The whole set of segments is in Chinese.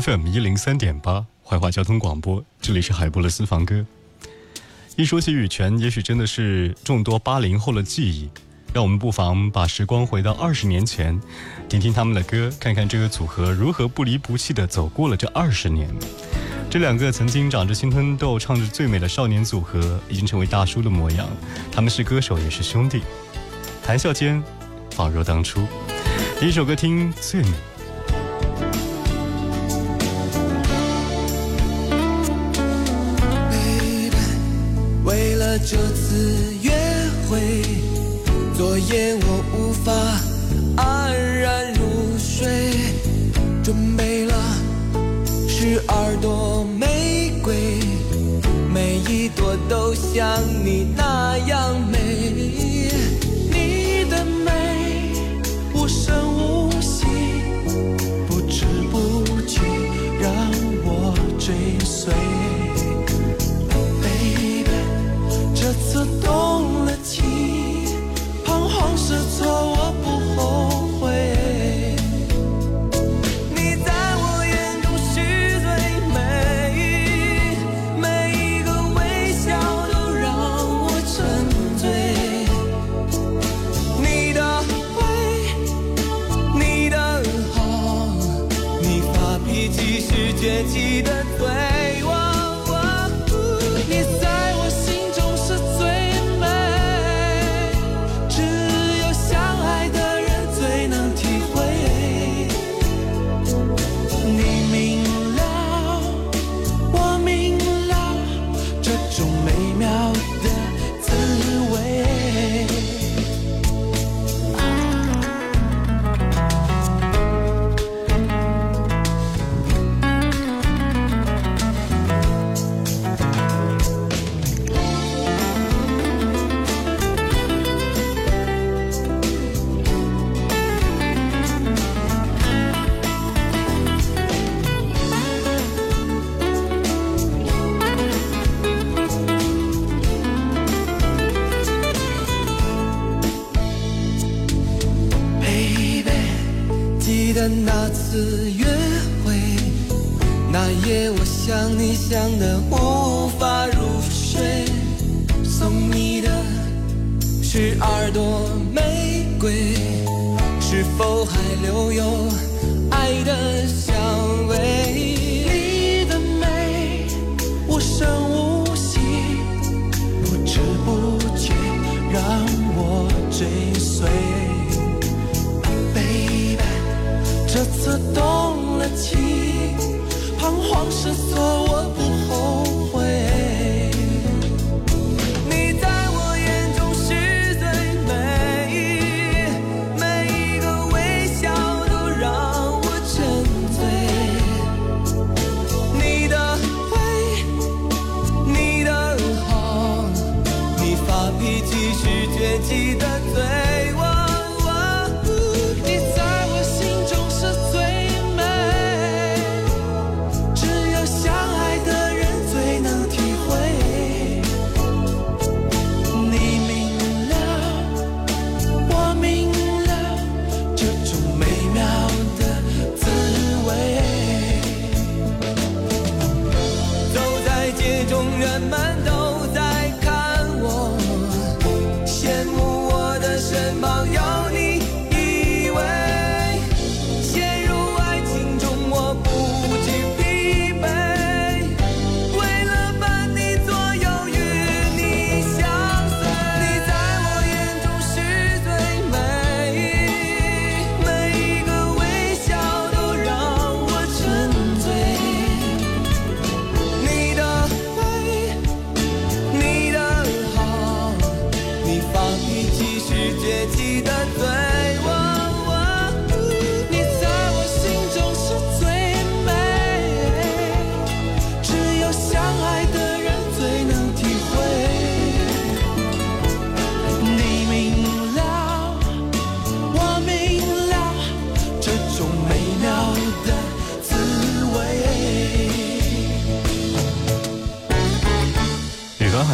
FM 一零三点八怀化交通广播，这里是海波的私房歌。一说起羽泉，也许真的是众多八零后的记忆。让我们不妨把时光回到二十年前，听听他们的歌，看看这个组合如何不离不弃的走过了这二十年。这两个曾经长着青春痘、唱着最美的少年组合，已经成为大叔的模样。他们是歌手，也是兄弟，谈笑间，仿若当初。第一首歌听最美。这次约会，昨夜我无法安然入睡，准备了十二朵玫瑰，每一朵都像你那样美。次约会，那夜我想你想的无法入睡，送你的十二朵玫瑰，是否还留有爱的香味？你的美无声无息，不知不觉让我追随。这次动了情，彷徨失措我不后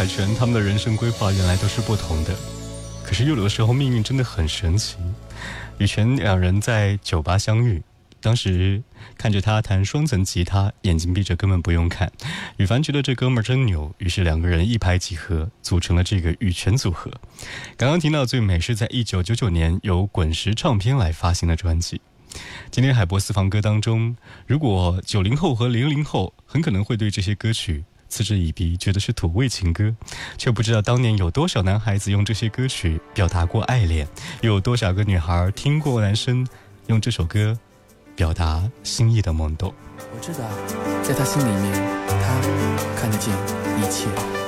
海泉他们的人生规划原来都是不同的，可是又有的时候命运真的很神奇。羽泉两人在酒吧相遇。当时看着他弹双层吉他，眼睛闭着根本不用看。羽凡觉得这哥们儿真牛，于是两个人一拍即合，组成了这个羽泉组合。刚刚听到最美是在一九九九年由滚石唱片来发行的专辑。今天海波私房歌当中，如果九零后和零零后很可能会对这些歌曲嗤之以鼻，觉得是土味情歌，却不知道当年有多少男孩子用这些歌曲表达过爱恋，又有多少个女孩听过男生用这首歌。表达心意的懵懂。我知道，在他心里面，他看得见一切。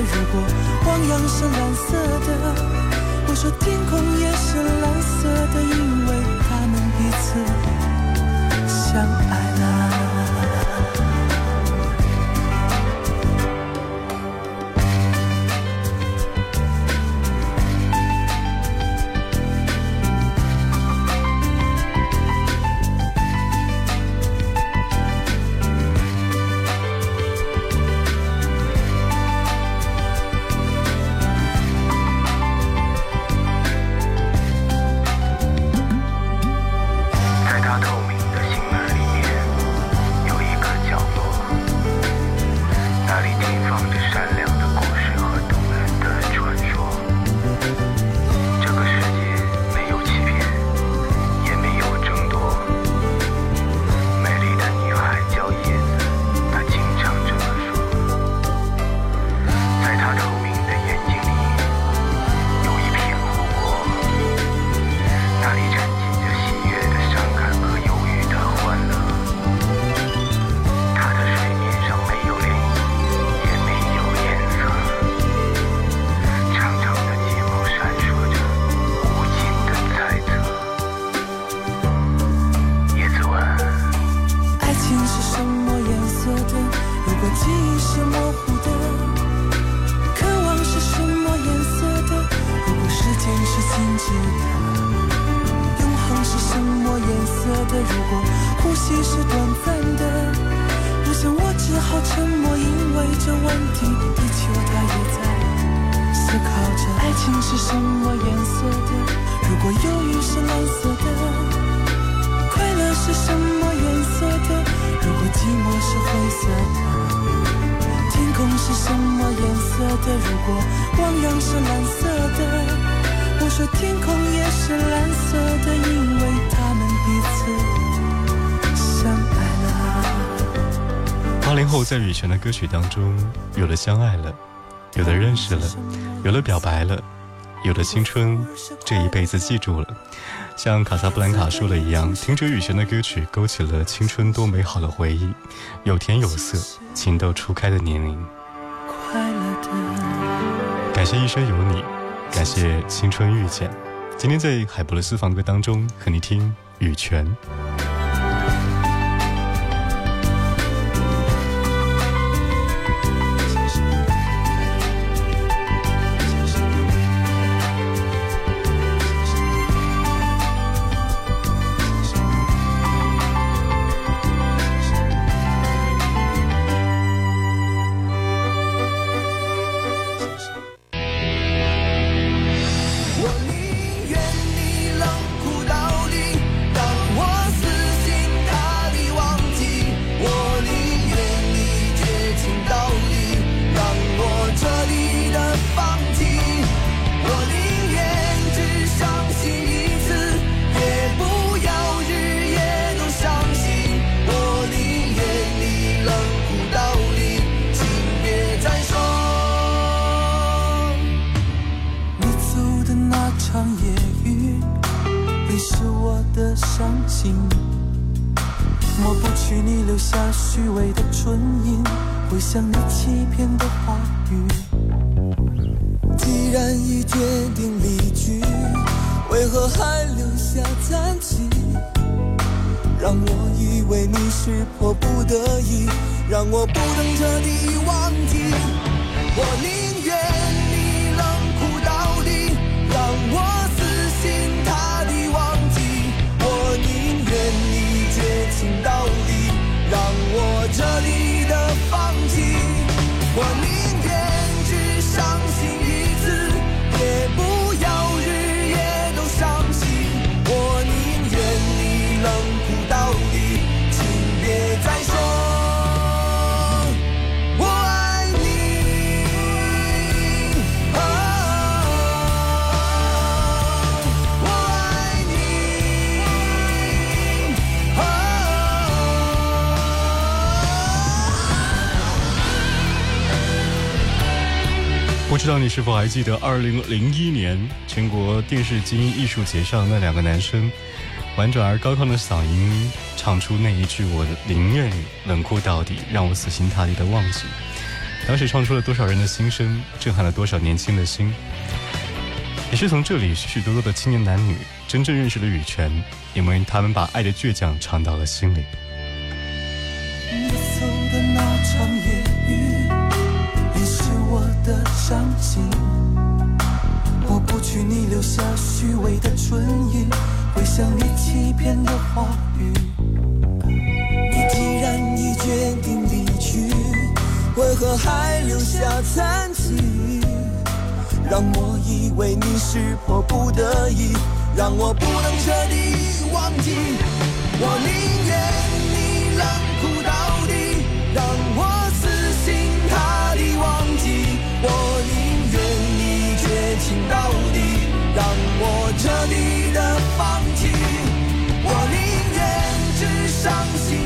如果汪洋是蓝色的我说天空也是蓝色的因为他们彼此相爱。在羽泉的歌曲当中，有的相爱了，有的认识了，有了表白了，有的青春这一辈子记住了。像卡萨布兰卡说的一样，听着羽泉的歌曲，勾起了青春多美好的回忆，有甜有涩，情窦初开的年龄。快乐的感谢一生有你，感谢青春遇见。今天在海博的私房歌当中，和你听羽泉。让我以为你是迫不得已，让我不能彻底忘记。我宁愿你冷酷到底，让我死心塌地忘记。我宁愿你绝情到底，让我彻底的放弃。我不知道你是否还记得，二零零一年全国电视精英艺术节上那两个男生，婉转而高亢的嗓音唱出那一句“我宁愿冷酷到底，让我死心塌地的忘记”，当时唱出了多少人的心声，震撼了多少年轻的心。也是从这里，许许多多的青年男女真正认识了羽泉，因为他们把爱的倔强唱到了心里。下虚伪的唇印，回想你欺骗的话语。你既然已决定离去，为何还留下残疾？让我以为你是迫不得已，让我不能彻底忘记。我宁愿你冷酷到底，让我死心塌地忘记。我宁愿你绝情到底，我彻底的放弃。我宁愿只伤心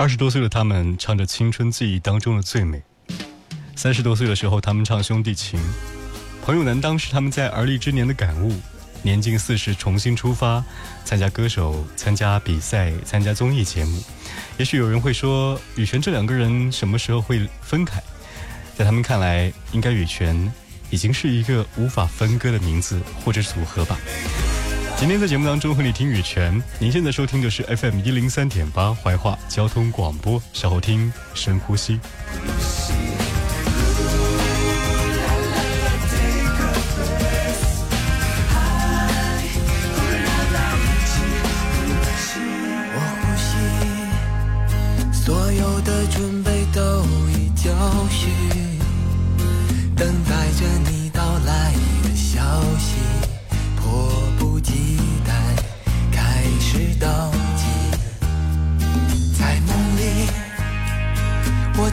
二十多岁的他们唱着青春记忆当中的最美，三十多岁的时候他们唱兄弟情，朋友难当是他们在而立之年的感悟。年近四十重新出发，参加歌手、参加比赛、参加综艺节目。也许有人会说，羽泉这两个人什么时候会分开？在他们看来，应该羽泉已经是一个无法分割的名字或者组合吧。今天在节目当中和你听羽泉，您现在收听的是 FM 一零三点八怀化交通广播，稍后听深呼吸。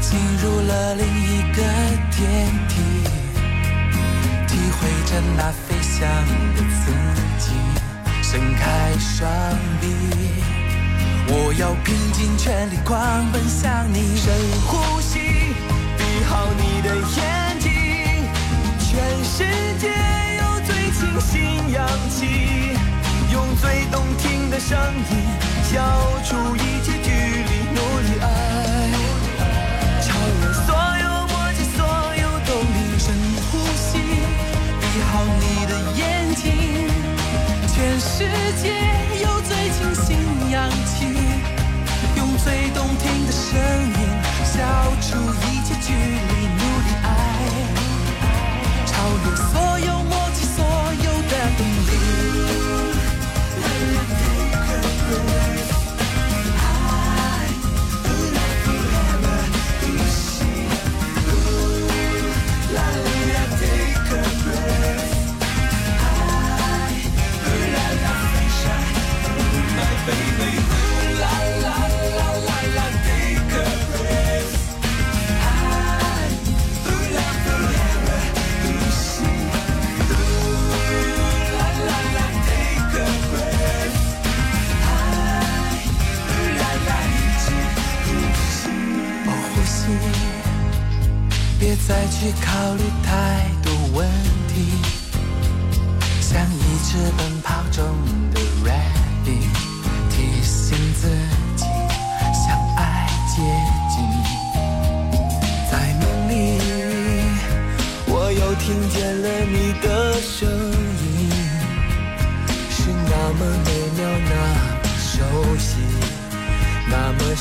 进入了另一个天体，体会着那飞翔的刺激。伸开双臂，我要拼尽全力狂奔向你。深呼吸，闭好你的眼睛，全世界有最清新氧气，用最动听的声音消除一切世界有最清新氧气用最动听的声音消除一切距离。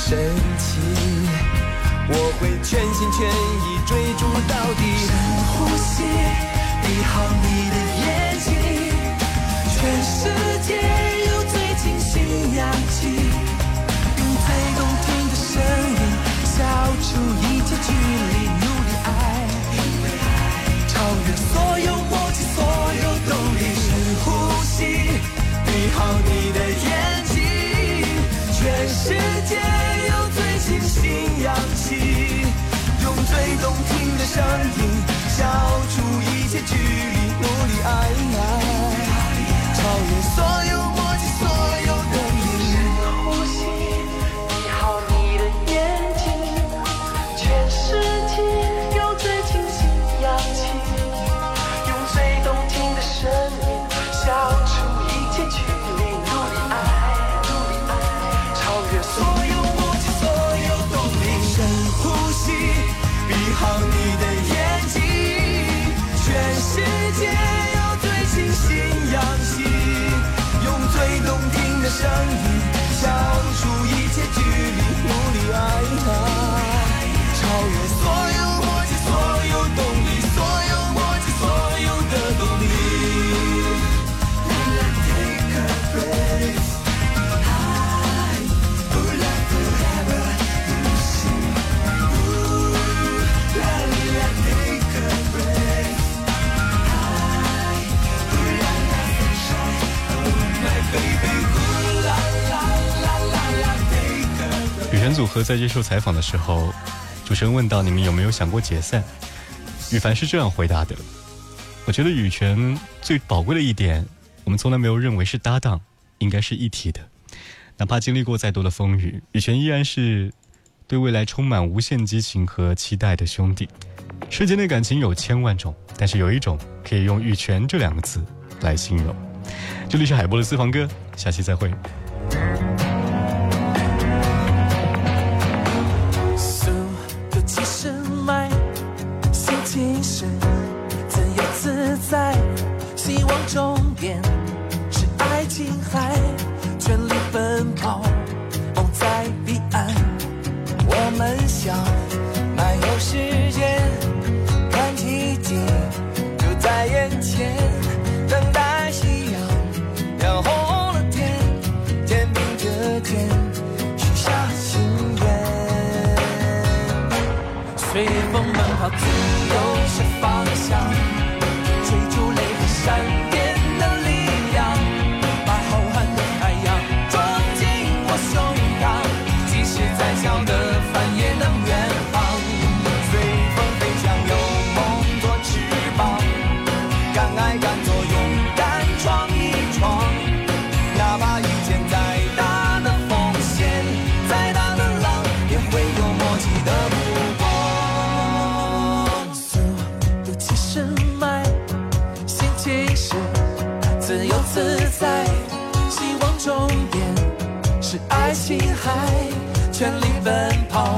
神奇。我会全心全意追逐到底。深呼吸，闭好你的眼睛，全世全组合在接受采访的时候，主持人问到：“你们有没有想过解散？”羽凡是这样回答的：“我觉得羽泉最宝贵的一点，我们从来没有认为是搭档，应该是一体的。哪怕经历过再多的风雨，羽泉依然是对未来充满无限激情和期待的兄弟。世间的感情有千万种，但是有一种可以用‘羽泉’这两个字来形容。”这里是海波的私房歌，下期再会。随风奔跑，自由是方全力奔跑，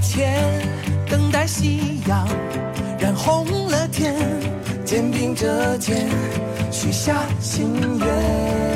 前，等待夕阳染红了天，肩并着肩许下心愿。